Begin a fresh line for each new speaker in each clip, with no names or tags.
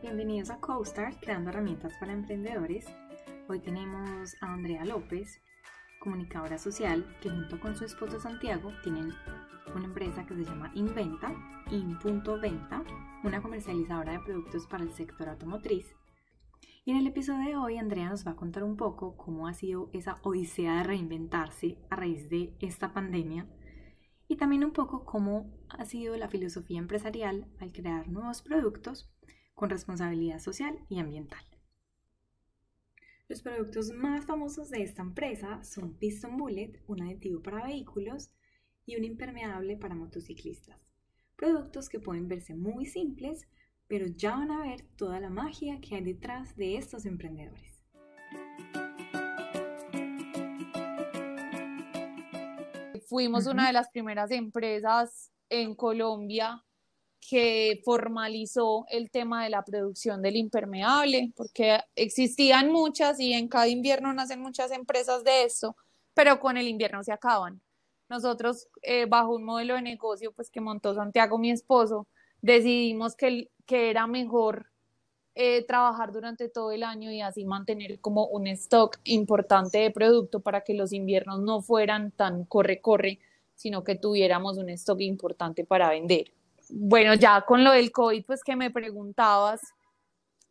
bienvenidos a CoStar, creando herramientas para emprendedores. Hoy tenemos a Andrea López, comunicadora social, que junto con su esposo Santiago tienen una empresa que se llama Inventa, In.venta, una comercializadora de productos para el sector automotriz. Y en el episodio de hoy Andrea nos va a contar un poco cómo ha sido esa odisea de reinventarse a raíz de esta pandemia y también un poco cómo ha sido la filosofía empresarial al crear nuevos productos con responsabilidad social y ambiental. Los productos más famosos de esta empresa son Piston Bullet, un aditivo para vehículos, y un impermeable para motociclistas. Productos que pueden verse muy simples, pero ya van a ver toda la magia que hay detrás de estos emprendedores.
Fuimos una de las primeras empresas en Colombia que formalizó el tema de la producción del impermeable, porque existían muchas y en cada invierno nacen muchas empresas de esto, pero con el invierno se acaban. Nosotros, eh, bajo un modelo de negocio pues, que montó Santiago, mi esposo, decidimos que, que era mejor eh, trabajar durante todo el año y así mantener como un stock importante de producto para que los inviernos no fueran tan corre-corre, sino que tuviéramos un stock importante para vender bueno, ya con lo del COVID, pues que me preguntabas,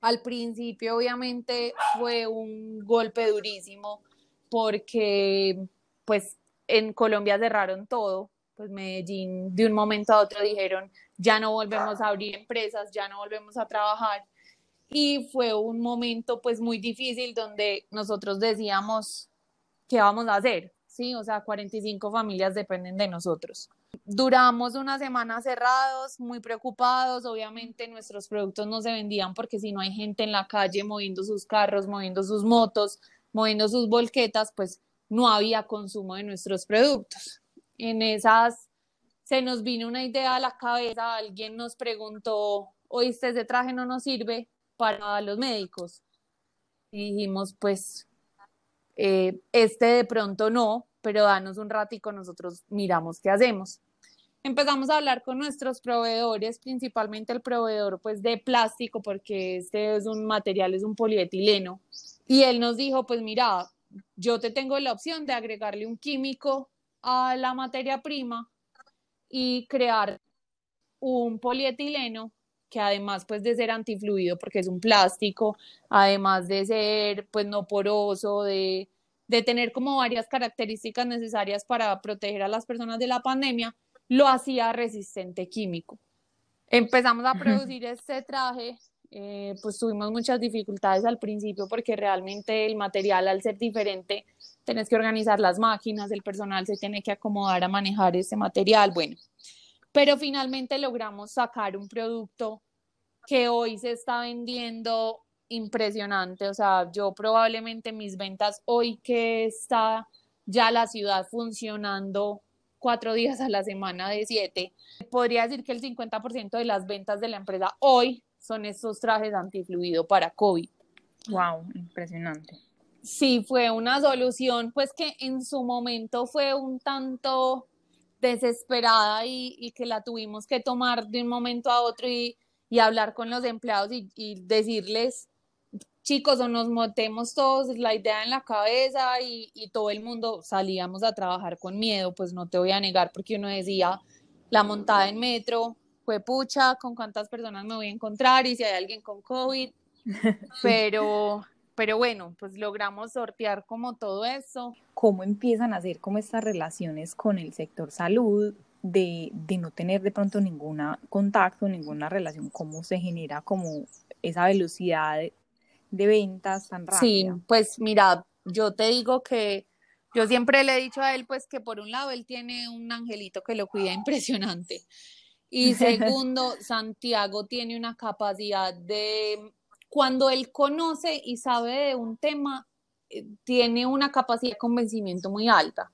al principio obviamente fue un golpe durísimo porque pues en Colombia cerraron todo, pues Medellín de un momento a otro dijeron, ya no volvemos a abrir empresas, ya no volvemos a trabajar. Y fue un momento pues muy difícil donde nosotros decíamos, ¿qué vamos a hacer? Sí, o sea, 45 familias dependen de nosotros. Duramos una semana cerrados, muy preocupados. Obviamente nuestros productos no se vendían porque si no hay gente en la calle moviendo sus carros, moviendo sus motos, moviendo sus volquetas, pues no había consumo de nuestros productos. En esas se nos vino una idea a la cabeza, alguien nos preguntó, oíste, ese traje no nos sirve para los médicos. Y dijimos, pues, eh, este de pronto no, pero danos un ratico, nosotros miramos qué hacemos. Empezamos a hablar con nuestros proveedores, principalmente el proveedor pues de plástico, porque este es un material, es un polietileno. Y él nos dijo, pues mira, yo te tengo la opción de agregarle un químico a la materia prima y crear un polietileno que además pues de ser antifluido porque es un plástico, además de ser pues no poroso, de de tener como varias características necesarias para proteger a las personas de la pandemia, lo hacía resistente químico. Empezamos a producir este traje, eh, pues tuvimos muchas dificultades al principio porque realmente el material al ser diferente, tenés que organizar las máquinas, el personal se tiene que acomodar a manejar ese material, bueno, pero finalmente logramos sacar un producto que hoy se está vendiendo impresionante. O sea, yo probablemente mis ventas hoy que está ya la ciudad funcionando cuatro días a la semana de siete, podría decir que el 50% de las ventas de la empresa hoy son estos trajes antifluido para COVID.
Wow, impresionante.
Sí, fue una solución, pues que en su momento fue un tanto desesperada y, que la tuvimos que tomar de un momento a otro y, hablar con los empleados y, y decirles, chicos, o nos montemos todos la idea en la cabeza y, todo el mundo salíamos a trabajar con miedo, pues no te voy a negar, porque uno decía, la montada en metro, fue pucha, con cuántas personas me voy a encontrar y si hay alguien con COVID, pero, pero bueno, pues logramos sortear como todo eso.
¿Cómo empiezan a hacer como estas relaciones con el sector salud? De, de no tener de pronto ningún contacto, ninguna relación, cómo se genera como esa velocidad de ventas tan rápida.
Sí, pues mira, yo te digo que yo siempre le he dicho a él, pues que por un lado él tiene un angelito que lo cuida impresionante. Y segundo, Santiago tiene una capacidad de, cuando él conoce y sabe de un tema, eh, tiene una capacidad de convencimiento muy alta.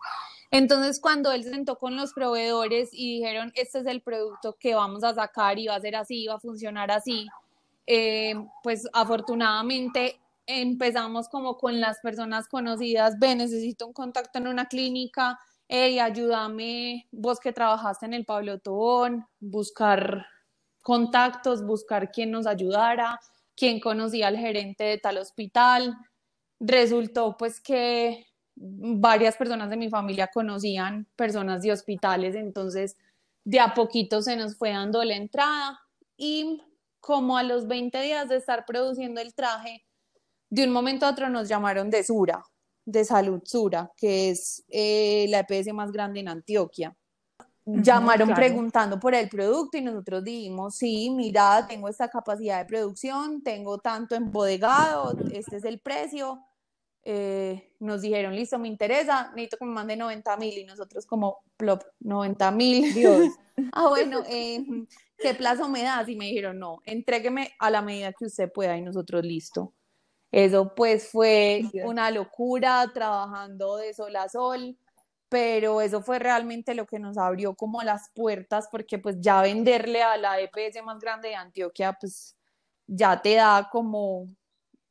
Entonces, cuando él se sentó con los proveedores y dijeron, este es el producto que vamos a sacar y va a ser así, va a funcionar así, eh, pues afortunadamente empezamos como con las personas conocidas, ve, necesito un contacto en una clínica, hey, ayúdame, vos que trabajaste en el Pablo Tobón, buscar contactos, buscar quién nos ayudara, quién conocía al gerente de tal hospital. Resultó pues que varias personas de mi familia conocían personas de hospitales, entonces de a poquito se nos fue dando la entrada y como a los 20 días de estar produciendo el traje, de un momento a otro nos llamaron de Sura, de Salud Sura, que es eh, la EPS más grande en Antioquia. Llamaron preguntando por el producto y nosotros dijimos, sí, mira, tengo esta capacidad de producción, tengo tanto embodegado, este es el precio. Eh, nos dijeron, listo, me interesa, necesito que me mande 90 mil y nosotros como, plop, 90 mil. Dios. ah, bueno, eh, ¿qué plazo me das? Y me dijeron, no, entrégueme a la medida que usted pueda y nosotros, listo. Eso pues fue una locura trabajando de sol a sol, pero eso fue realmente lo que nos abrió como las puertas porque pues ya venderle a la EPS más grande de Antioquia pues ya te da como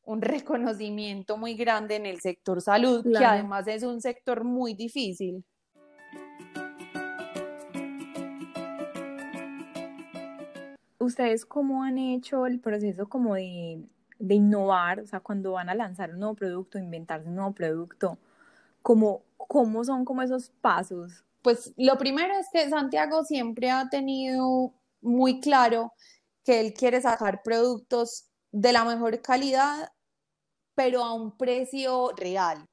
un reconocimiento muy grande en el sector salud, que además es un sector muy difícil.
¿Ustedes cómo han hecho el proceso como de de innovar, o sea, cuando van a lanzar un nuevo producto, inventarse un nuevo producto, ¿cómo, cómo son como esos pasos?
Pues lo primero es que Santiago siempre ha tenido muy claro que él quiere sacar productos de la mejor calidad, pero a un precio real.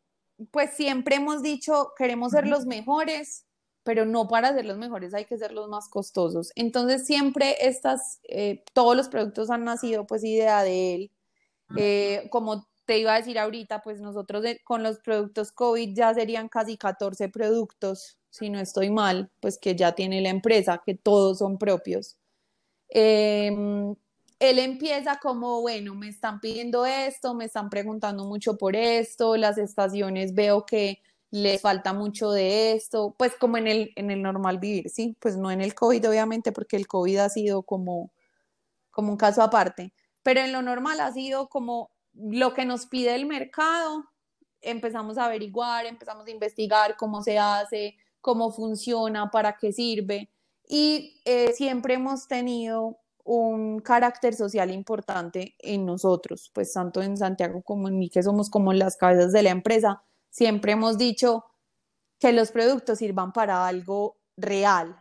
Pues siempre hemos dicho, queremos ser los mejores, pero no para ser los mejores hay que ser los más costosos. Entonces siempre estas, eh, todos los productos han nacido pues idea de él eh, como te iba a decir ahorita, pues nosotros con los productos COVID ya serían casi 14 productos, si no estoy mal, pues que ya tiene la empresa, que todos son propios. Em, él empieza como, bueno, me están pidiendo esto, me están preguntando mucho por esto, las estaciones veo que les falta mucho de esto, pues como en el, en el normal vivir, ¿sí? Pues no en el COVID, obviamente, porque el COVID ha sido como, como un caso aparte pero en lo normal ha sido como lo que nos pide el mercado, empezamos a averiguar, empezamos a investigar cómo se hace, cómo funciona, para qué sirve y eh, siempre hemos tenido un carácter social importante en nosotros, pues tanto en Santiago como en mí, que somos como las cabezas de la empresa, siempre hemos dicho que los productos sirvan para algo real,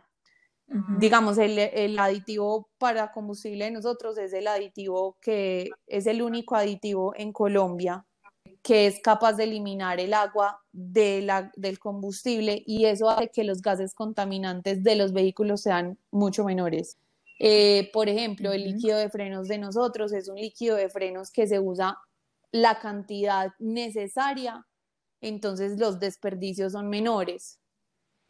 Digamos, el, aditivo para combustible de nosotros es el aditivo que es el único aditivo en Colombia que es capaz de eliminar el agua de la, del combustible y eso hace que los gases contaminantes de los vehículos sean mucho menores. Eh, por ejemplo, el líquido de frenos de nosotros es un líquido de frenos que se usa la cantidad necesaria, entonces los desperdicios son menores.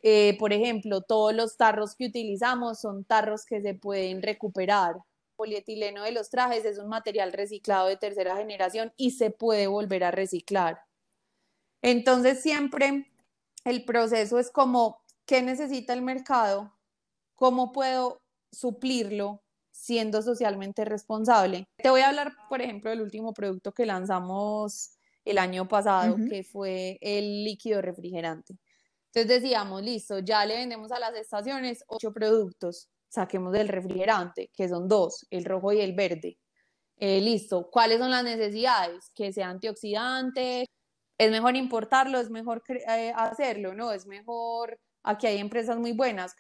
Eh, por ejemplo, todos los tarros que utilizamos son tarros que se pueden recuperar. El polietileno de los trajes es un material reciclado de tercera generación y se puede volver a reciclar. Entonces, siempre el proceso es como, ¿qué necesita el mercado? ¿Cómo puedo suplirlo siendo socialmente responsable? Te voy a hablar, por ejemplo, del último producto que lanzamos el año pasado, que fue el líquido refrigerante. Entonces decíamos, listo, ya le vendemos a las estaciones ocho productos, saquemos del refrigerante, que son dos, el rojo y el verde. Eh, listo, ¿cuáles son las necesidades? Que sea antioxidante, es mejor importarlo, es mejor eh, hacerlo, ¿no? Es mejor, aquí hay empresas muy buenas,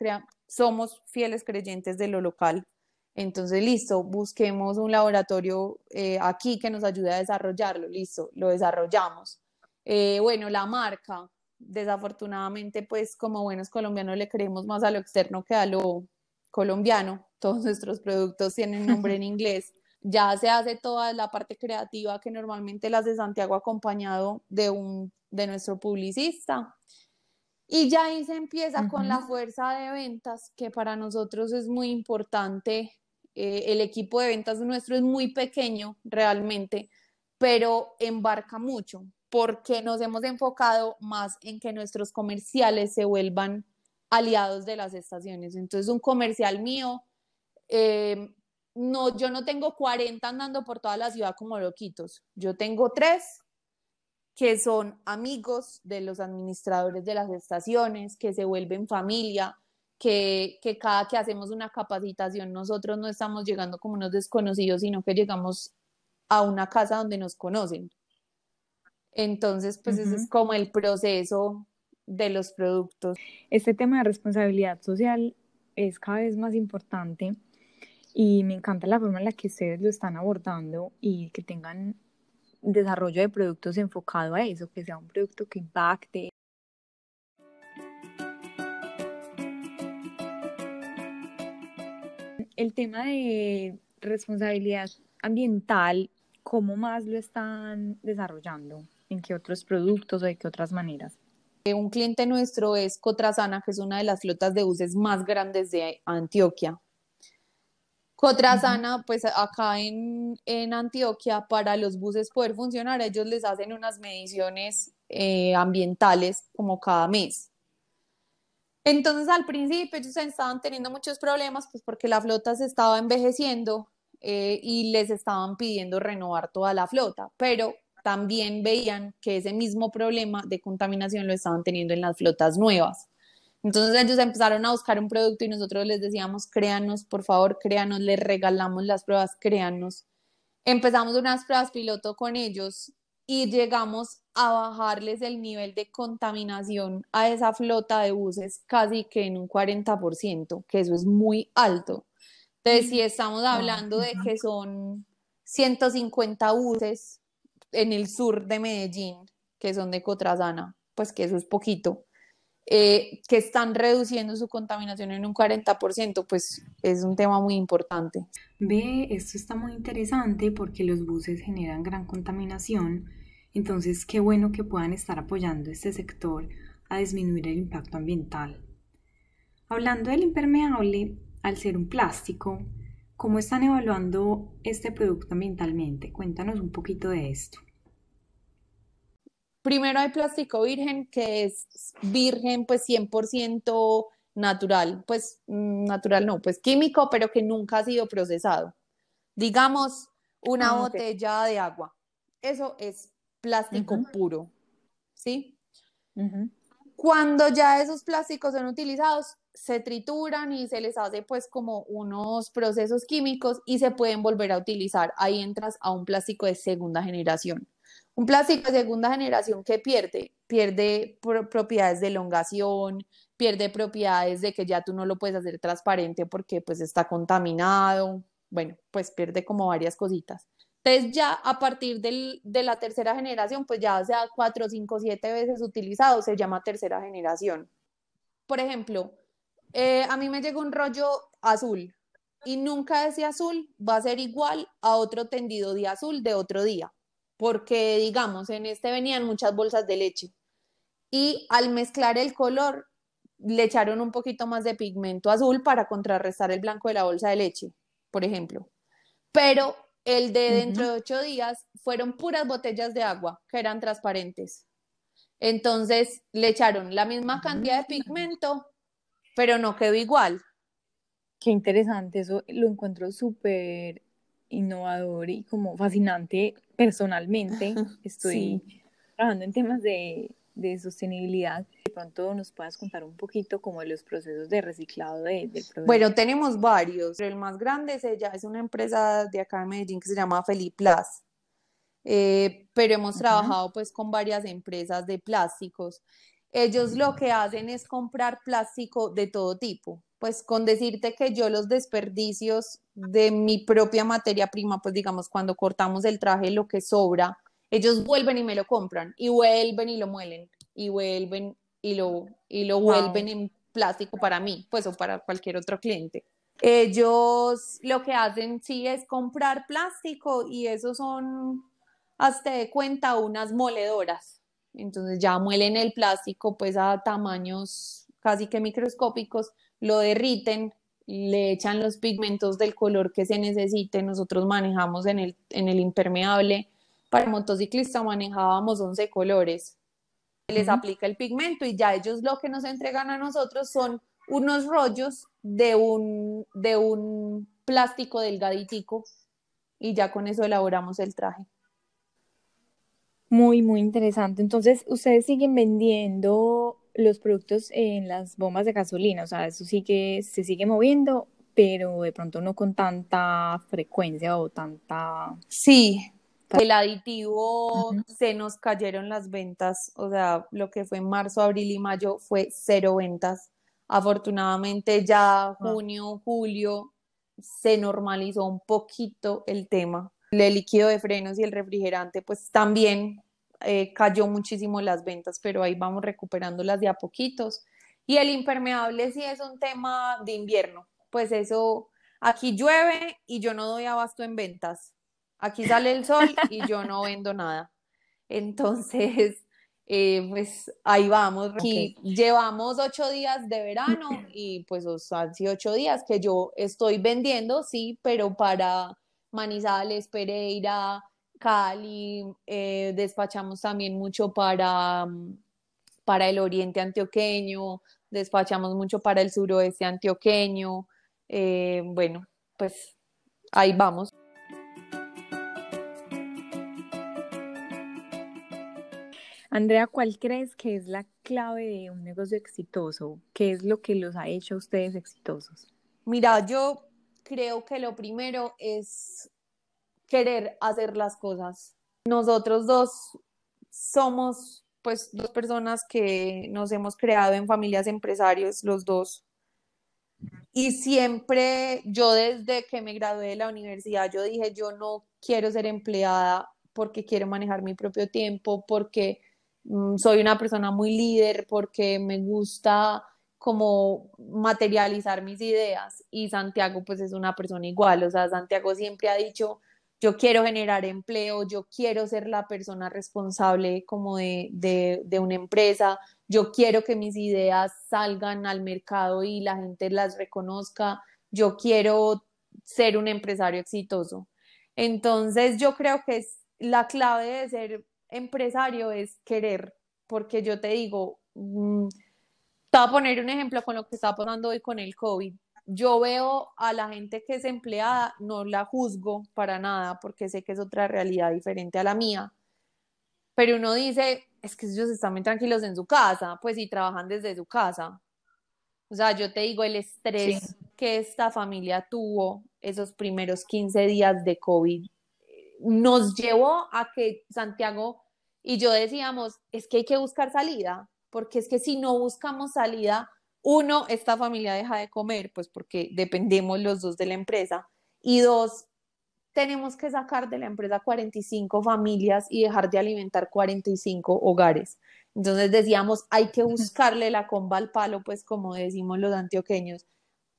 somos fieles creyentes de lo local. Entonces, listo, busquemos un laboratorio eh, aquí que nos ayude a desarrollarlo, listo, lo desarrollamos. bueno, la marca, desafortunadamente, pues como buenos colombianos le creemos más a lo externo que a lo colombiano. Todos nuestros productos tienen nombre en inglés. Ya se hace toda la parte creativa que normalmente las de Santiago acompañado de un de nuestro publicista. Y ya ahí se empieza con la fuerza de ventas, que para nosotros es muy importante. Eh, el equipo de ventas nuestro es muy pequeño realmente, pero embarca mucho porque nos hemos enfocado más en que nuestros comerciales se vuelvan aliados de las estaciones. Entonces, un comercial mío, eh, no, yo no tengo 40 andando por toda la ciudad como loquitos, yo tengo tres que son amigos de los administradores de las estaciones, que se vuelven familia, que, que cada que hacemos una capacitación nosotros no estamos llegando como unos desconocidos, sino que llegamos a una casa donde nos conocen. Entonces, pues ese es como el proceso de los productos.
Este tema de responsabilidad social es cada vez más importante y me encanta la forma en la que ustedes lo están abordando y que tengan desarrollo de productos enfocado a eso, que sea un producto que impacte. El tema de responsabilidad ambiental, ¿cómo más lo están desarrollando? ¿En qué otros productos o de qué otras maneras?
Eh, un cliente nuestro es Cotrasana, que es una de las flotas de buses más grandes de Antioquia. Cotrasana, pues acá en, Antioquia, para los buses poder funcionar, ellos les hacen unas mediciones eh, ambientales como cada mes. Entonces al principio ellos estaban teniendo muchos problemas, pues porque la flota se estaba envejeciendo eh, y les estaban pidiendo renovar toda la flota, pero también veían que ese mismo problema de contaminación lo estaban teniendo en las flotas nuevas. Entonces ellos empezaron a buscar un producto y nosotros les decíamos, créanos, por favor, créanos, les regalamos las pruebas, créanos. Empezamos unas pruebas piloto con ellos y llegamos a bajarles el nivel de contaminación a esa flota de buses casi que en un 40%, que eso es muy alto. Entonces, si estamos hablando de que son 150 buses en el sur de Medellín, que son de Cotrasana, pues que eso es poquito eh, que están reduciendo su contaminación en un 40%, pues es un tema muy importante.
Ve, esto está muy interesante porque los buses generan gran contaminación, entonces qué bueno que puedan estar apoyando este sector a disminuir el impacto ambiental. Hablando del impermeable, al ser un plástico, ¿cómo están evaluando este producto ambientalmente? Cuéntanos un poquito de esto.
Primero hay plástico virgen, que es virgen, pues 100% natural, pues mm, natural no, pues químico, pero que nunca ha sido procesado. Digamos, una ah, botella de agua. Eso es plástico puro, ¿sí? Cuando ya esos plásticos son utilizados, se trituran y se les hace pues como unos procesos químicos y se pueden volver a utilizar. Ahí entras a un plástico de segunda generación. Un plástico de segunda generación que pierde, pierde propiedades de elongación, pierde propiedades de que ya tú no lo puedes hacer transparente porque pues está contaminado, bueno, pues pierde como varias cositas. Entonces ya a partir de la tercera generación, pues ya sea cuatro, cinco, siete veces utilizado, se llama tercera generación. Por ejemplo, eh, a mí me llega un rollo azul y nunca ese azul va a ser igual a otro tendido de azul de otro día porque digamos, en este venían muchas bolsas de leche y al mezclar el color le echaron un poquito más de pigmento azul para contrarrestar el blanco de la bolsa de leche, por ejemplo. Pero el de dentro de ocho días fueron puras botellas de agua que eran transparentes. Entonces le echaron la misma cantidad de pigmento, pero no quedó igual.
Qué interesante, eso lo encuentro súper innovador y como fascinante personalmente. Estoy trabajando en temas de, de, sostenibilidad. De pronto nos puedas contar un poquito como de los procesos de reciclado de, del producto.
Bueno, tenemos varios. El más grande es ella, es una empresa de acá de Medellín que se llama Feliplas. Eh, pero hemos trabajado pues con varias empresas de plásticos. Ellos lo que hacen es comprar plástico de todo tipo pues con decirte que yo los desperdicios de mi propia materia prima, pues digamos, cuando cortamos el traje, lo que sobra, ellos vuelven y me lo compran, y vuelven y lo muelen, y vuelven y lo, y lo vuelven en plástico para mí, pues o para cualquier otro cliente. Ellos lo que hacen sí es comprar plástico y eso son, hasta de cuenta, unas moledoras. Entonces ya muelen el plástico pues a tamaños casi que microscópicos lo derriten, le echan los pigmentos del color que se necesite, nosotros manejamos en el, en el impermeable, para motociclista manejábamos 11 colores, les aplica el pigmento y ya ellos lo que nos entregan a nosotros son unos rollos de un, de un plástico delgaditico y ya con eso elaboramos el traje.
Muy, muy interesante. Entonces, ustedes siguen vendiendo los productos en las bombas de gasolina, o sea, eso sí que se sigue moviendo, pero de pronto no con tanta frecuencia o tanta...
Sí, El aditivo se nos cayeron las ventas, o sea, lo que fue en marzo, abril y mayo fue cero ventas. Afortunadamente ya junio, julio se normalizó un poquito el tema. El líquido de frenos y el refrigerante pues también eh, cayó muchísimo las ventas, pero ahí vamos recuperándolas de a poquitos. Y el impermeable sí es un tema de invierno, pues eso, aquí llueve y yo no doy abasto en ventas. Aquí sale el sol y yo no vendo nada. Entonces, eh, pues ahí vamos. Aquí llevamos ocho días de verano y pues o sea, sí, ocho días que yo estoy vendiendo, sí, pero para Manizales, Pereira, Cali, eh, despachamos también mucho para, para el oriente antioqueño, despachamos mucho para el suroeste antioqueño. Eh, bueno, pues ahí vamos.
Andrea, ¿cuál crees que es la clave de un negocio exitoso? ¿Qué es lo que los ha hecho a ustedes exitosos?
Mira, yo creo que lo primero es querer hacer las cosas. Nosotros dos somos pues dos personas que nos hemos creado en familias empresarios, los dos. Y siempre yo desde que me gradué de la universidad, yo dije, yo no quiero ser empleada porque quiero manejar mi propio tiempo, porque mm, soy una persona muy líder, porque me gusta como materializar mis ideas. Y Santiago pues es una persona igual, o sea, Santiago siempre ha dicho, yo quiero generar empleo, yo quiero ser la persona responsable como de, de, una empresa, yo quiero que mis ideas salgan al mercado y la gente las reconozca, yo quiero ser un empresario exitoso. Entonces yo creo que es, la clave de ser empresario es querer, porque yo te digo, mm, te voy a poner un ejemplo con lo que está pasando hoy con el COVID. Yo veo a la gente que es empleada, no la juzgo para nada porque sé que es otra realidad diferente a la mía, pero uno dice, es que ellos están muy tranquilos en su casa, pues si trabajan desde su casa. O sea, yo te digo, el estrés que esta familia tuvo esos primeros 15 días de COVID nos llevó a que Santiago y yo decíamos, es que hay que buscar salida, porque es que si no buscamos salida, uno, esta familia deja de comer, pues porque dependemos los dos de la empresa. Y dos, tenemos que sacar de la empresa 45 familias y dejar de alimentar 45 hogares. Entonces decíamos, hay que buscarle la comba al palo, pues como decimos los antioqueños,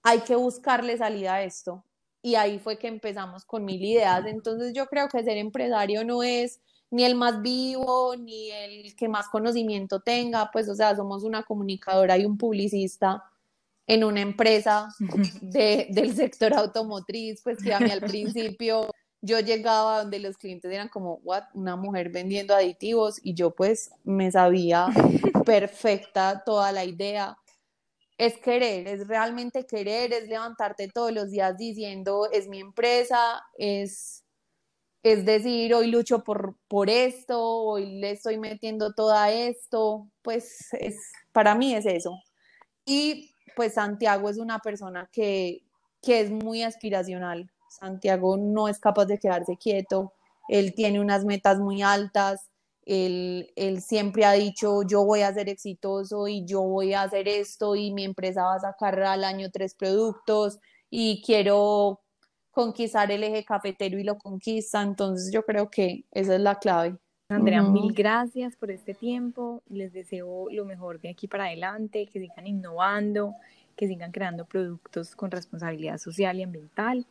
hay que buscarle salida a esto. Y ahí fue que empezamos con mil ideas. Entonces yo creo que ser empresario no es ni el más vivo, ni el que más conocimiento tenga, pues o sea, somos una comunicadora y un publicista en una empresa de, del sector automotriz, pues que a mí al principio yo llegaba donde los clientes eran como, what, una mujer vendiendo aditivos y yo pues me sabía perfecta toda la idea. Es querer, es realmente querer, es levantarte todos los días diciendo, es mi empresa, es es decir, hoy lucho por, por esto, hoy le estoy metiendo todo esto, pues es, para mí es eso. Y pues Santiago es una persona que, que es muy aspiracional. Santiago no es capaz de quedarse quieto, él tiene unas metas muy altas, él, él, siempre ha dicho yo voy a ser exitoso y yo voy a hacer esto y mi empresa va a sacar al año tres productos y quiero conquistar el eje cafetero y lo conquista. Entonces yo creo que esa es la clave.
Andrea, mil gracias por este tiempo. Les deseo lo mejor de aquí para adelante, que sigan innovando, que sigan creando productos con responsabilidad social y ambiental.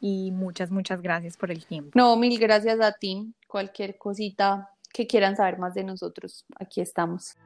Y muchas, muchas gracias por el tiempo.
No, mil gracias a ti. Cualquier cosita que quieran saber más de nosotros, aquí estamos.